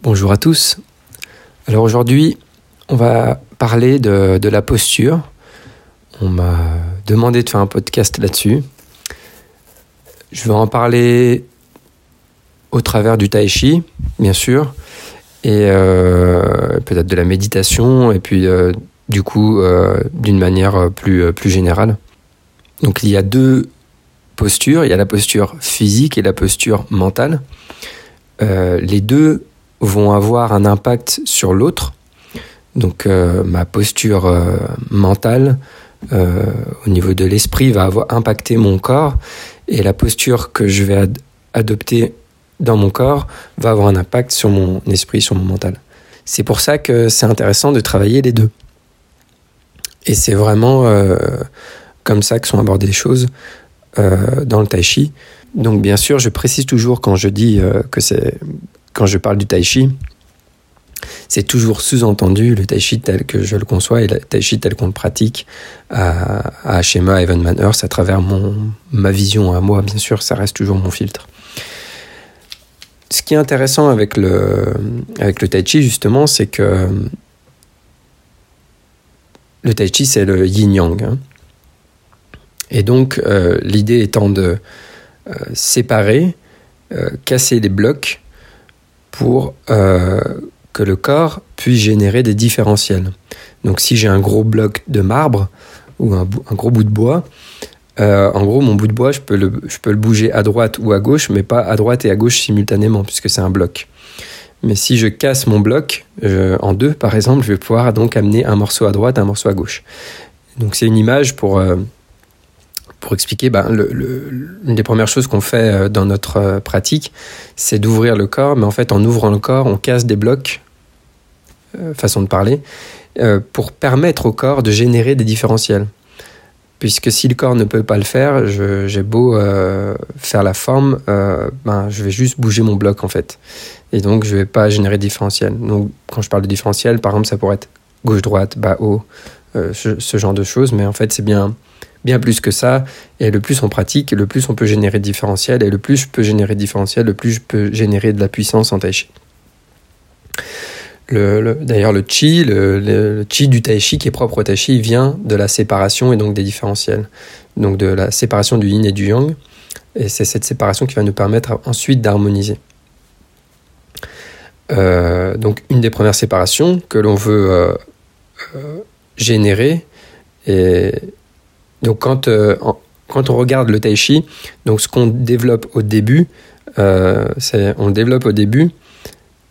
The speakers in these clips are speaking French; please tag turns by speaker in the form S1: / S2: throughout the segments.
S1: Bonjour à tous. Alors aujourd'hui, on va parler de, la posture. On m'a demandé de faire un podcast là-dessus. Je vais en parler au travers du tai chi, bien sûr, et euh, peut-être de la méditation, et puis euh, du coup, euh, d'une manière plus, plus générale. Donc il y a deux postures, il y a la posture physique et la posture mentale. les deux vont avoir un impact sur l'autre. Donc ma posture mentale au niveau de l'esprit va avoir impacté mon corps et la posture que je vais adopter dans mon corps va avoir un impact sur mon esprit, sur mon mental. C'est pour ça que c'est intéressant de travailler les deux. Et c'est vraiment euh, comme ça que sont abordées les choses euh, dans le tai chi. Donc bien sûr, je précise toujours quand je dis euh, que c'est quand je parle du tai chi, c'est toujours sous-entendu le tai chi tel que je le conçois et le tai chi tel qu'on le pratique à, à Shema Evan Earth à travers mon, ma vision à moi, bien sûr, ça reste toujours mon filtre. Ce qui est intéressant avec le, avec le tai chi, justement, c'est que le tai chi, c'est le yin-yang. Hein. Et donc, euh, l'idée étant de euh, séparer, euh, casser des blocs pour que le corps puisse générer des différentiels. Donc si j'ai un gros bloc de marbre ou un, gros bout de bois, euh, en gros mon bout de bois, je peux, le, bouger à droite ou à gauche, mais pas à droite et à gauche simultanément, puisque c'est un bloc. Mais si je casse mon bloc en deux, par exemple, je vais pouvoir donc amener un morceau à droite, un morceau à gauche. Donc c'est une image pour, euh, pour expliquer, ben, une des premières choses qu'on fait euh, dans notre pratique, c'est d'ouvrir le corps, mais en fait en ouvrant le corps, on casse des blocs euh, façon de parler, euh, pour permettre au corps de générer des différentiels. Puisque si le corps ne peut pas le faire, j'ai beau euh, faire la forme, ben, je vais juste bouger mon bloc en fait. Et donc je ne vais pas générer de différentiel. Donc quand je parle de différentiel, par exemple, ça pourrait être gauche-droite, bas-haut, ce, genre de choses. Mais en fait, c'est bien, bien plus que ça. Et le plus on pratique, le plus on peut générer de différentiel. Et le plus je peux générer de différentiel, le plus je peux générer de la puissance en tai chi. Le, D'ailleurs, le chi, le, chi du tai chi qui est propre au tai chi, vient de la séparation et donc des différentiels. Donc de la séparation du yin et du yang. Et c'est cette séparation qui va nous permettre ensuite d'harmoniser. Euh, donc une des premières séparations que l'on veut euh, euh, générer. Et donc quand, quand on regarde le tai chi, donc ce qu'on développe au début, c'est on le développe au début.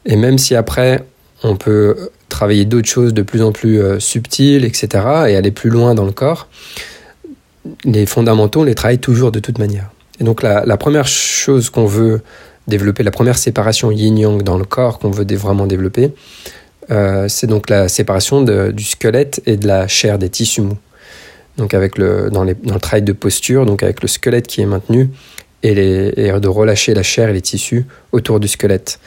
S1: Et même si après on peut travailler d'autres choses de plus en plus euh, subtiles, etc., et aller plus loin dans le corps. Les fondamentaux, on les travaille toujours de toute manière. Et donc la, première chose qu'on veut développer, la première séparation yin-yang dans le corps qu'on veut vraiment développer, euh, c'est donc la séparation du squelette et de la chair des tissus mous. Donc avec le, dans, le travail de posture, donc avec le squelette qui est maintenu, et, et de relâcher la chair et les tissus autour du squelette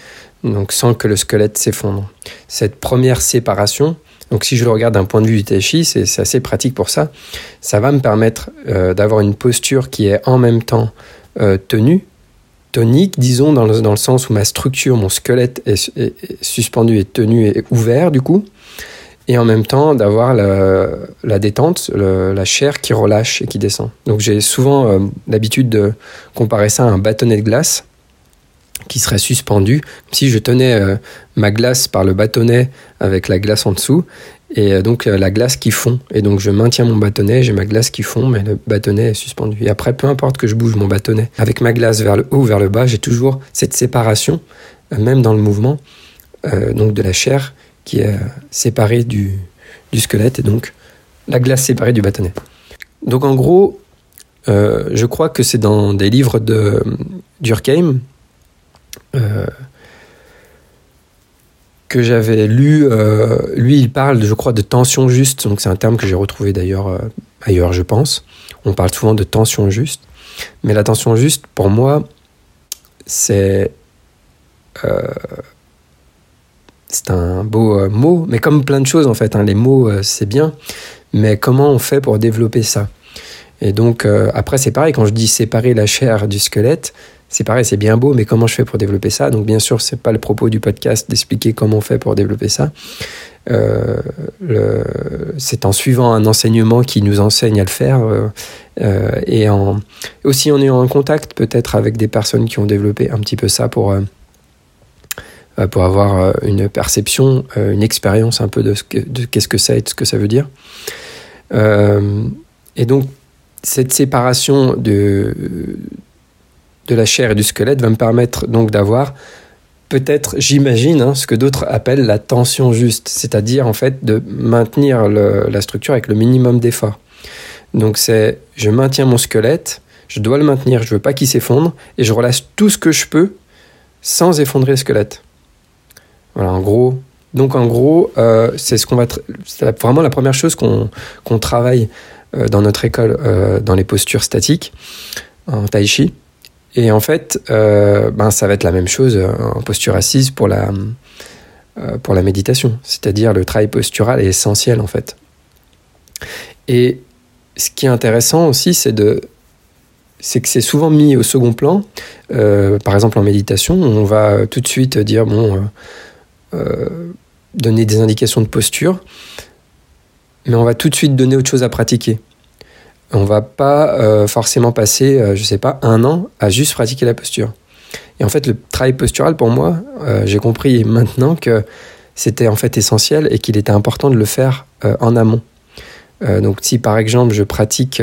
S1: donc sans que le squelette s'effondre. Cette première séparation, donc si je le regarde d'un point de vue du tai chi, c'est assez pratique pour ça. Ça va me permettre euh, d'avoir une posture qui est en même temps euh, tenue, tonique, disons, dans le, sens où ma structure, mon squelette est, suspendu et tenu et ouvert du coup, et en même temps d'avoir la, la, détente, la chair qui relâche et qui descend. Donc j'ai souvent euh, l'habitude de comparer ça à un bâtonnet de glace qui serait suspendu, si je tenais euh, ma glace par le bâtonnet avec la glace en dessous, et euh, donc euh, la glace qui fond. Et donc je maintiens mon bâtonnet, j'ai ma glace qui fond, mais le bâtonnet est suspendu. Et après, peu importe que je bouge mon bâtonnet avec ma glace vers le haut ou vers le bas, j'ai toujours cette séparation, même dans le mouvement, donc de la chair qui est séparée du, squelette, et donc la glace séparée du bâtonnet. Donc en gros, je crois que c'est dans des livres de Durkheim, euh, que j'avais lu, euh, lui, il parle, je crois, de tension juste. Donc, c'est un terme que j'ai retrouvé d'ailleurs euh, ailleurs, je pense. On parle souvent de tension juste. Mais la tension juste, pour moi, c'est. Euh, c'est un beau mot, mais comme plein de choses en fait, hein, les mots c'est bien, mais comment on fait pour développer ça? Et donc après c'est pareil, quand je dis séparer la chair du squelette, c'est pareil, c'est bien beau, mais comment je fais pour développer ça? Donc bien sûr, c'est pas le propos du podcast d'expliquer comment on fait pour développer ça. Euh, c'est en suivant un enseignement qui nous enseigne à le faire euh, euh, et aussi en ayant un contact peut-être avec des personnes qui ont développé un petit peu ça pour, pour avoir une perception, une expérience un peu de, ce que, de qu'est-ce que c'est et de ce que ça veut dire. et donc cette séparation de de la chair et du squelette va me permettre donc d'avoir peut-être, j'imagine, hein, ce que d'autres appellent la tension juste, c'est-à-dire en fait de maintenir la structure avec le minimum d'effort. Donc c'est, je maintiens mon squelette, je dois le maintenir, je veux pas qu'il s'effondre, et je relâche tout ce que je peux sans effondrer le squelette. Voilà, en gros. Donc en gros, euh, c'est ce qu'on va, vraiment la première chose qu'on travaille euh, dans notre école, euh, dans les postures statiques en tai chi. Et en fait, euh, ben, ça va être la même chose euh, en posture assise pour la, euh, pour la méditation. C'est-à-dire le travail postural est essentiel en fait. Et ce qui est intéressant aussi, c'est de c'est que c'est souvent mis au second plan. par exemple, en méditation, on va tout de suite dire bon, donner des indications de posture, mais on va tout de suite donner autre chose à pratiquer on va pas euh, forcément passer, euh, je sais pas, un an à juste pratiquer la posture. Et en fait, le travail postural, pour moi, euh, j'ai compris maintenant que c'était en fait essentiel et qu'il était important de le faire en amont. donc, si par exemple je pratique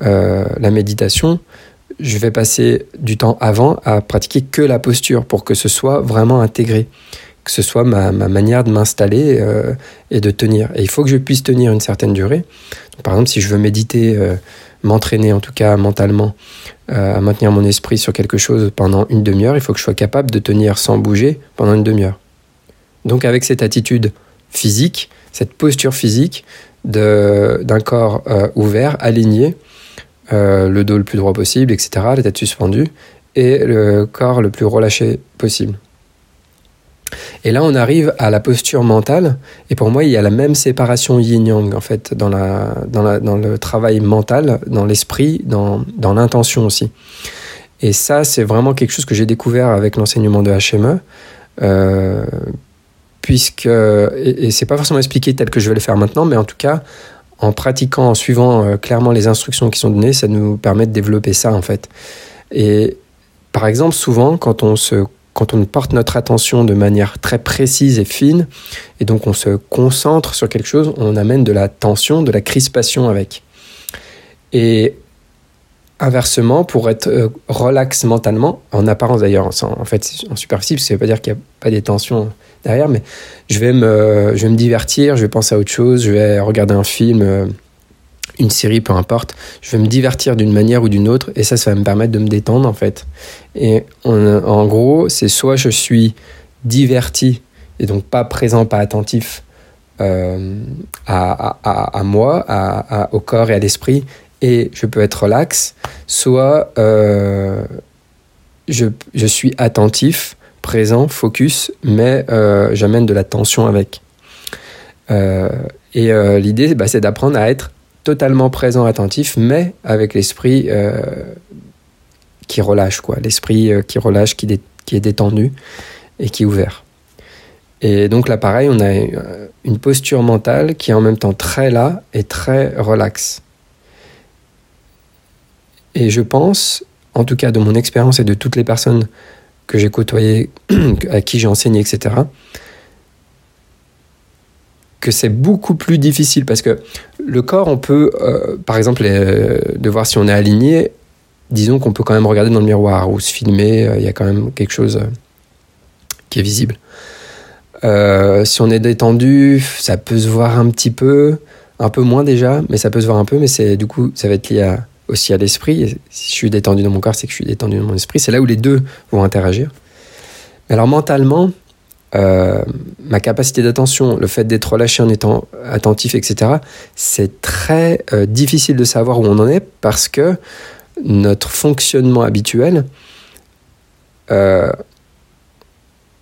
S1: la méditation, je vais passer du temps avant à pratiquer que la posture pour que ce soit vraiment intégré que ce soit ma, manière de m'installer euh, et de tenir. Et il faut que je puisse tenir une certaine durée. par exemple, si je veux méditer, euh, m'entraîner en tout cas mentalement, euh, à maintenir mon esprit sur quelque chose pendant une demi-heure, il faut que je sois capable de tenir sans bouger pendant une demi-heure. Donc avec cette attitude physique, cette posture physique d'un corps ouvert, aligné, le dos le plus droit possible, etc., la tête suspendue, et le corps le plus relâché possible. Et là, on arrive à la posture mentale. Et pour moi, il y a la même séparation yin-yang, en fait, dans, la, dans, le travail mental, dans l'esprit, dans, dans l'intention aussi. Et ça, c'est vraiment quelque chose que j'ai découvert avec l'enseignement de HME. Euh, puisque, et, et c'est pas forcément expliqué tel que je vais le faire maintenant, mais en tout cas, en pratiquant, en suivant euh, clairement les instructions qui sont données, ça nous permet de développer ça, en fait. Et par exemple, souvent, quand on se quand on porte notre attention de manière très précise et fine, et donc on se concentre sur quelque chose, on amène de la tension, de la crispation avec. Et inversement, pour être euh, relax mentalement, en apparence d'ailleurs, en fait en superficie, ça ne veut pas dire qu'il n'y a pas des tensions derrière, mais je vais, me, je vais me divertir, je vais penser à autre chose, je vais regarder un film euh, une série, peu importe, je vais me divertir d'une manière ou d'une autre et ça, ça va me permettre de me détendre en fait. Et en gros, c'est soit je suis diverti et donc pas présent, pas attentif euh, à, à, à, moi, à, au corps et à l'esprit et je peux être relax, soit euh, je, je, suis attentif, présent, focus, mais euh, j'amène de la tension avec. et l'idée, bah, c'est d'apprendre à être totalement présent, attentif, mais avec l'esprit euh, qui relâche, quoi. L'esprit euh, qui relâche, qui, est détendu et qui est ouvert. Et donc là, pareil, on a euh, une posture mentale qui est en même temps très là et très relaxe. Et je pense, en tout cas de mon expérience et de toutes les personnes que j'ai côtoyées, à qui j'ai enseigné, etc., que c'est beaucoup plus difficile parce que le corps, on peut, euh, par exemple, euh, de voir si on est aligné, disons qu'on peut quand même regarder dans le miroir ou se filmer, euh, il y a quand même quelque chose qui est visible. si on est détendu, ça peut se voir un petit peu, un peu moins déjà, mais ça peut se voir un peu, mais c'est du coup, ça va être lié aussi à l'esprit. Si je suis détendu dans mon corps, c'est que je suis détendu dans mon esprit. C'est là où les deux vont interagir. Mais alors mentalement, euh, ma capacité d'attention, le fait d'être relâché en étant attentif, etc., c'est très euh, difficile de savoir où on en est parce que notre fonctionnement habituel, euh,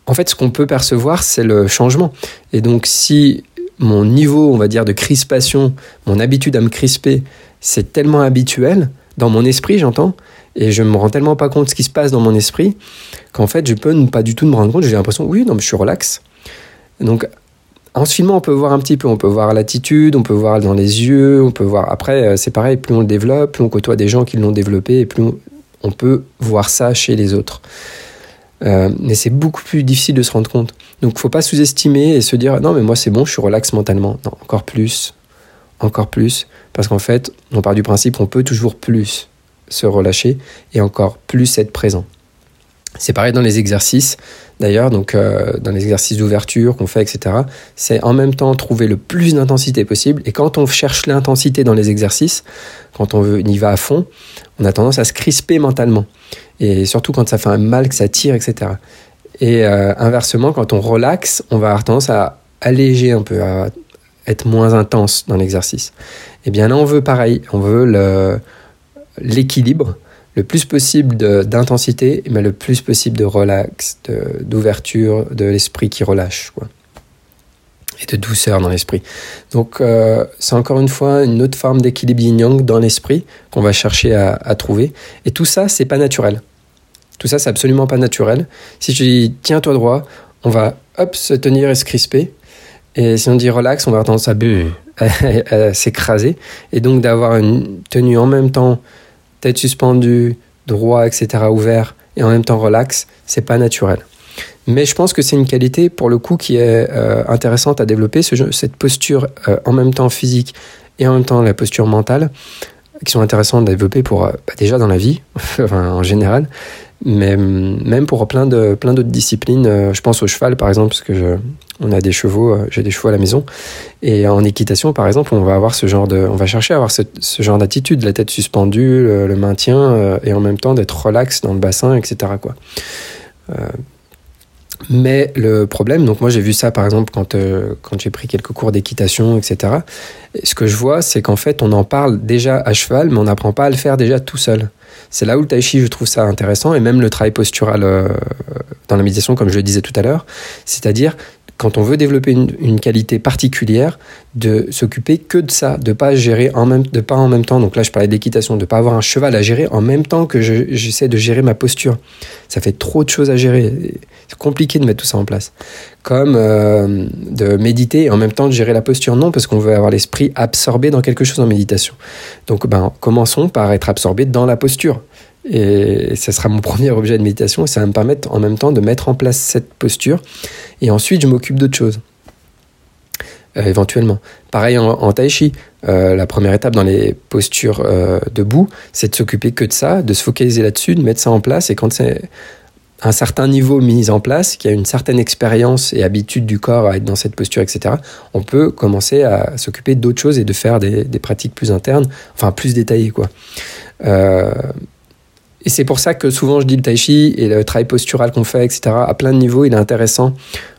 S1: en fait, ce qu'on peut percevoir, c'est le changement. Et donc, si mon niveau, on va dire, de crispation, mon habitude à me crisper, c'est tellement habituel, dans mon esprit, j'entends, et je me rends tellement pas compte de ce qui se passe dans mon esprit qu'en fait je peux ne pas du tout me rendre compte. J'ai l'impression oui non mais je suis relax. Donc en ce film on peut voir un petit peu. On peut voir l'attitude on peut voir dans les yeux on peut voir. Après euh, c'est pareil plus on le développe plus on côtoie des gens qui l'ont développé et plus on, peut voir ça chez les autres. Euh, mais c'est beaucoup plus difficile de se rendre compte. Donc faut pas sous-estimer et se dire non mais moi c'est bon je suis relax mentalement. Non encore plus. Encore plus. Parce qu'en fait on part du principe on peut toujours plus se relâcher et encore plus être présent. C'est pareil dans les exercices, d'ailleurs, donc euh, dans les exercices d'ouverture qu'on fait, etc. C'est en même temps trouver le plus d'intensité possible. Et quand on cherche l'intensité dans les exercices, quand on, veut, y va à fond, on a tendance à se crisper mentalement. Et surtout quand ça fait un mal, que ça tire, etc. Et euh, inversement, quand on relaxe, on va avoir tendance à alléger un peu, à être moins intense dans l'exercice. Et eh bien là, on veut pareil, on veut le, l'équilibre, le plus possible d'intensité, mais le plus possible de relax, d'ouverture, de, l'esprit qui relâche. Et de douceur dans l'esprit. Donc, euh, c'est encore une fois une autre forme d'équilibre yin-yang dans l'esprit qu'on va chercher à, trouver. Et tout ça, c'est pas naturel. Tout ça, c'est absolument pas naturel. Si je dis tiens-toi droit, on va hop se tenir et se crisper. Et si on dit relax, on va avoir tendance à s'écraser. Et donc d'avoir une tenue en même temps tête suspendue, droit, etc., ouvert, et en même temps relax, c'est pas naturel. Mais je pense que c'est une qualité, pour le coup, qui est euh, intéressante à développer, cette posture euh, en même temps physique et en même temps la posture mentale, qui sont intéressantes à développer pour, euh, bah, déjà dans la vie, en général, mais hum, même pour plein de plein d'autres disciplines. je pense au cheval, par exemple, parce que je, on a des chevaux, euh, j'ai des chevaux à la maison. Et en équitation, par exemple, on va avoir ce genre de, on va chercher à avoir ce, genre d'attitude, la tête suspendue, le, maintien, euh, et en même temps d'être relax dans le bassin, etc. Euh, mais le problème, donc moi j'ai vu ça par exemple quand, quand j'ai pris quelques cours d'équitation, etc. ce que je vois, c'est qu'en fait on en parle déjà à cheval, mais on n'apprend pas à le faire déjà tout seul. C'est là où le tai chi, je trouve ça intéressant, et même le travail postural dans la méditation, comme je le disais tout à l'heure, c'est-à-dire quand on veut développer une, qualité particulière, de s'occuper que de ça, de pas gérer en même, de pas en même temps. Donc là, je parlais d'équitation, de pas avoir un cheval à gérer en même temps que j'essaie de gérer ma posture. Ça fait trop de choses à gérer. C'est compliqué de mettre tout ça en place. Comme euh, de méditer et en même temps de gérer la posture. Non, parce qu'on veut avoir l'esprit absorbé dans quelque chose en méditation. Donc, ben, commençons par être absorbé dans la posture. Et ce sera mon premier objet de méditation et ça va me permettre en même temps de mettre en place cette posture. Et ensuite, je m'occupe d'autre chose. Euh, éventuellement. Pareil en, tai chi, euh, la première étape dans les postures euh, debout, c'est de s'occuper que de ça, de se focaliser là-dessus, de mettre ça en place. Et quand c'est un certain niveau mis en place, qu'il y a une certaine expérience et habitude du corps à être dans cette posture, etc., on peut commencer à s'occuper d'autres choses et de faire des, pratiques plus internes, enfin plus détaillées. quoi. Et c'est pour ça que souvent je dis le tai chi et le travail postural qu'on fait, etc., à plein de niveaux, il est intéressant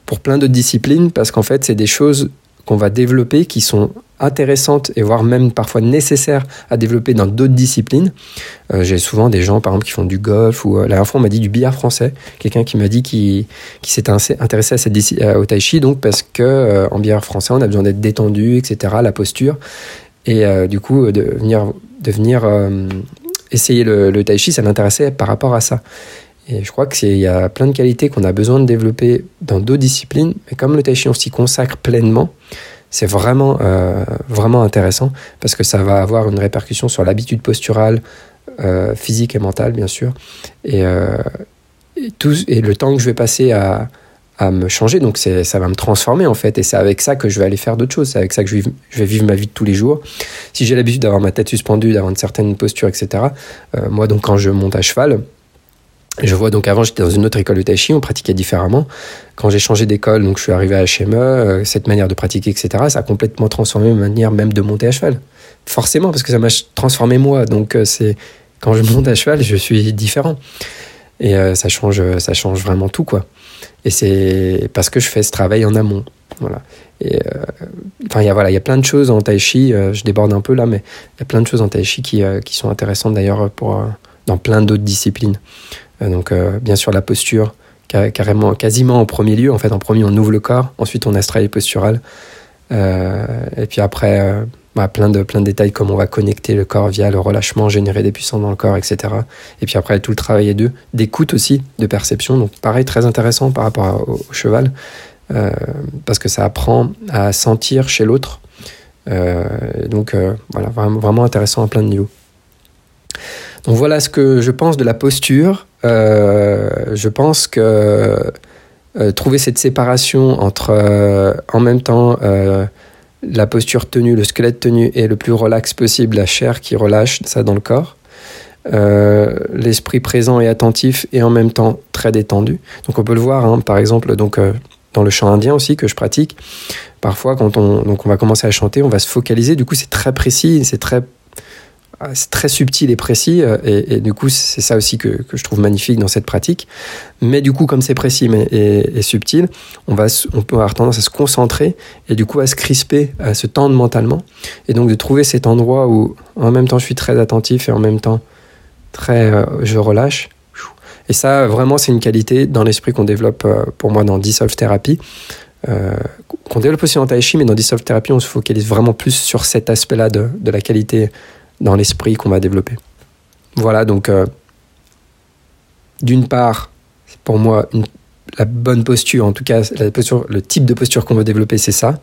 S1: pour plein de disciplines parce qu'en fait, c'est des choses qu'on va développer qui sont intéressantes et voire même parfois nécessaires à développer dans d'autres disciplines. Euh, j'ai souvent des gens, par exemple, qui font du golf ou euh, la dernière fois on m'a dit du billard français. Quelqu'un qui m'a dit qu'il s'était intéressé à cette, au tai chi, donc parce que euh, en billard français on a besoin d'être détendu, etc. La posture et du coup de venir, de venir essayer le, le tai chi, ça l'intéressait par rapport à ça. Et je crois qu'il y a plein de qualités qu'on a besoin de développer dans d'autres disciplines, mais comme le tai chi, on s'y consacre pleinement, c'est vraiment, euh, vraiment intéressant parce que ça va avoir une répercussion sur l'habitude posturale, euh, physique et mentale, bien sûr. Et, euh, et, tout, et le temps que je vais passer à, à me changer. Donc ça va me transformer en fait. Et c'est avec ça que je vais aller faire d'autres choses. C'est avec ça que je, vais vivre ma vie de tous les jours. Si j'ai l'habitude d'avoir ma tête suspendue, d'avoir une certaine posture, etc. Moi, donc quand je monte à cheval, je vois donc avant j'étais dans une autre école de tai chi, on pratiquait différemment. Quand j'ai changé d'école, donc je suis arrivé à HME, euh, cette manière de pratiquer, etc. Ça a complètement transformé ma manière même de monter à cheval. Forcément, parce que ça m'a transformé moi. Donc euh, c'est quand je monte à cheval, je suis différent. Et ça, change, ça change vraiment tout, quoi. Et c'est parce que je fais ce travail en amont. Voilà. Enfin, il y a voilà, il y a plein de choses en tai chi. je déborde un peu là, mais il y a plein de choses en tai chi qui, qui sont intéressantes d'ailleurs pour dans plein d'autres disciplines. Donc, bien sûr, la posture, carrément, quasiment en premier lieu. En fait, en premier, on ouvre le corps. Ensuite, on a ce travail postural. et puis après, bah, plein, de, plein de détails comme on va connecter le corps via le relâchement, générer des puissances dans le corps, etc. Et puis après, tout le travail d'eux, d'écoute aussi, de perception. Donc pareil, très intéressant par rapport au, cheval, euh, parce que ça apprend à sentir chez l'autre. Euh, donc euh, voilà, vraiment, intéressant à plein de niveaux. Donc voilà ce que je pense de la posture. je pense que trouver cette séparation entre en même temps la posture tenue, le squelette tenu est le plus relax possible, la chair qui relâche ça dans le corps. Euh, l'esprit présent et attentif et en même temps très détendu. Donc on peut le voir, hein, par exemple, donc, euh, dans le chant indien aussi que je pratique. Parfois, quand on, donc on va commencer à chanter, on va se focaliser. Du coup, c'est très précis, c'est très c'est très subtil et précis, euh, et, du coup, c'est ça aussi que, je trouve magnifique dans cette pratique. Mais du coup, comme c'est précis mais, et, subtil, on, va, on peut avoir tendance à se concentrer et du coup à se crisper, à se tendre mentalement. Et donc de trouver cet endroit où en même temps je suis très attentif et en même temps très euh, je relâche. Et ça, vraiment, c'est une qualité dans l'esprit qu'on développe euh, pour moi dans Dissolve Therapy. qu'on développe aussi en Tai Chi, mais dans Dissolve Therapy, on se focalise vraiment plus sur cet aspect-là de, de la qualité dans l'esprit qu'on va développer. Voilà, donc euh, d'une part, pour moi, la bonne posture, en tout cas le type de posture qu'on veut développer, c'est ça.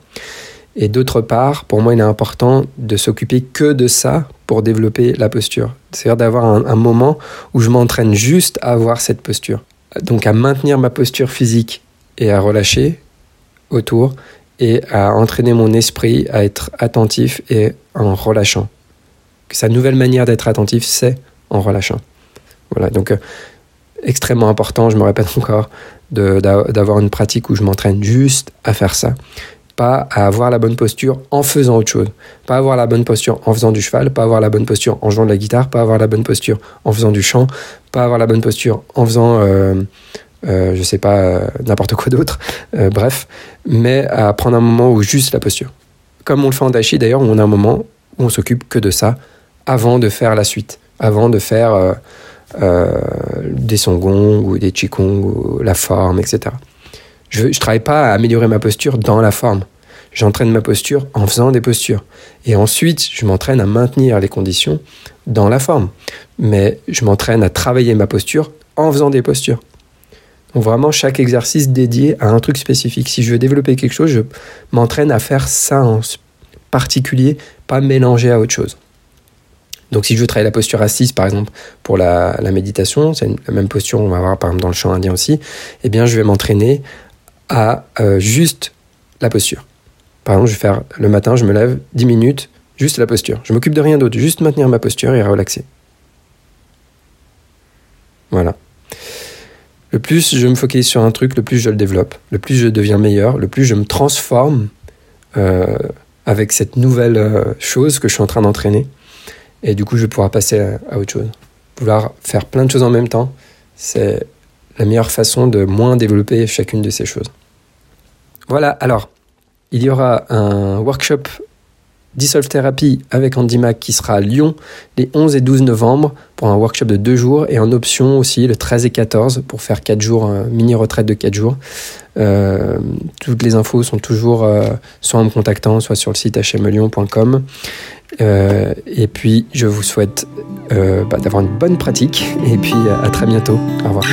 S1: Et d'autre part, pour moi, il est important de s'occuper que de ça pour développer la posture. C'est-à-dire d'avoir un, moment où je m'entraîne juste à avoir cette posture. Donc à maintenir ma posture physique et à relâcher autour et à entraîner mon esprit à être attentif et en relâchant que sa nouvelle manière d'être attentif, c'est en relâchant. Voilà, donc euh, extrêmement important, je me répète encore, d'avoir une pratique où je m'entraîne juste à faire ça. Pas à avoir la bonne posture en faisant autre chose. Pas avoir la bonne posture en faisant du cheval, pas avoir la bonne posture en jouant de la guitare, pas avoir la bonne posture en faisant du chant, pas avoir la bonne posture en faisant, euh, euh, je sais pas, euh, n'importe quoi d'autre. bref, mais à prendre un moment où juste la posture. Comme on le fait en Dashi d'ailleurs, on a un moment où on s'occupe que de ça, avant de faire la suite, avant de faire euh, euh, des songong ou des qigong ou la forme, etc. Je ne travaille pas à améliorer ma posture dans la forme. J'entraîne ma posture en faisant des postures. Et ensuite, je m'entraîne à maintenir les conditions dans la forme. Mais je m'entraîne à travailler ma posture en faisant des postures. Donc vraiment, chaque exercice dédié à un truc spécifique. Si je veux développer quelque chose, je m'entraîne à faire ça en particulier, pas mélanger à autre chose. Donc si je veux travailler la posture assise, par exemple, pour la, méditation, c'est la même posture, on va voir par exemple dans le chant indien aussi, eh bien je vais m'entraîner à euh, juste la posture. Par exemple, je vais faire le matin, je me lève 10 minutes, juste la posture. Je m'occupe de rien d'autre, juste maintenir ma posture et relaxer. Voilà. Le plus je me focalise sur un truc, le plus je le développe, le plus je deviens meilleur, le plus je me transforme euh, avec cette nouvelle euh, chose que je suis en train d'entraîner. Et du coup, je vais pouvoir passer à, autre chose. Vouloir faire plein de choses en même temps, c'est la meilleure façon de moins développer chacune de ces choses. Voilà, alors, il y aura un workshop Dissolve Therapy avec Andy Mac qui sera à Lyon les 11 et 12 novembre pour un workshop de deux jours et en option aussi le 13 et 14 pour faire 4 jours, mini retraite de 4 jours. Euh, toutes les infos sont toujours euh, soit en me contactant, soit sur le site hmlyon.com. Euh, et puis, je vous souhaite euh, bah, d'avoir une bonne pratique. Et puis, à très bientôt. Au revoir.